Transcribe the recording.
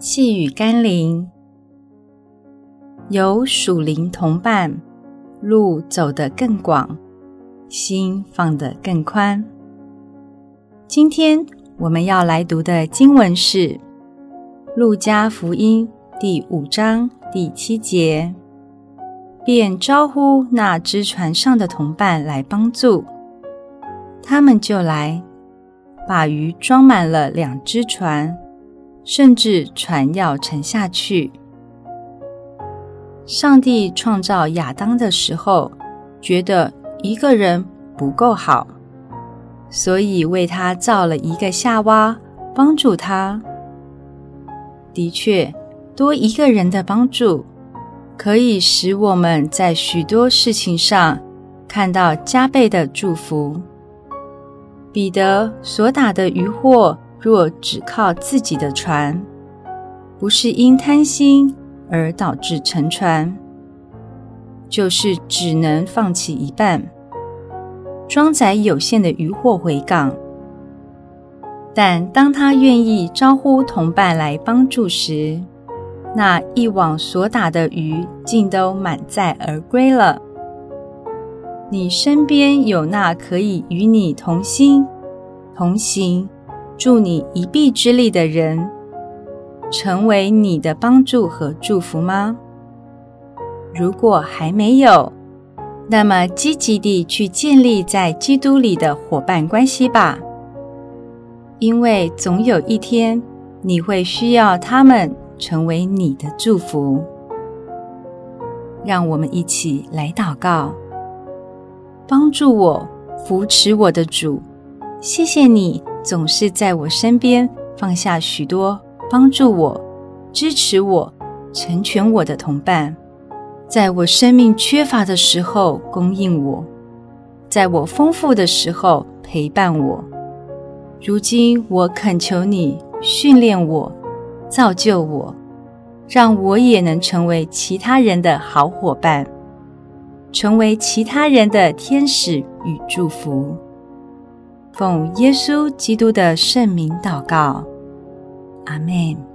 细雨甘霖，有属灵同伴，路走得更广，心放得更宽。今天我们要来读的经文是《路加福音》第五章第七节，便招呼那只船上的同伴来帮助，他们就来。把鱼装满了两只船，甚至船要沉下去。上帝创造亚当的时候，觉得一个人不够好，所以为他造了一个夏娃，帮助他。的确，多一个人的帮助，可以使我们在许多事情上看到加倍的祝福。彼得所打的鱼获，若只靠自己的船，不是因贪心而导致沉船，就是只能放弃一半，装载有限的鱼获回港。但当他愿意招呼同伴来帮助时，那一网所打的鱼竟都满载而归了。你身边有那可以与你同心、同行、助你一臂之力的人，成为你的帮助和祝福吗？如果还没有，那么积极地去建立在基督里的伙伴关系吧，因为总有一天你会需要他们成为你的祝福。让我们一起来祷告。帮助我、扶持我的主，谢谢你总是在我身边放下许多帮助我、支持我、成全我的同伴，在我生命缺乏的时候供应我，在我丰富的时候陪伴我。如今我恳求你训练我、造就我，让我也能成为其他人的好伙伴。成为其他人的天使与祝福，奉耶稣基督的圣名祷告，阿门。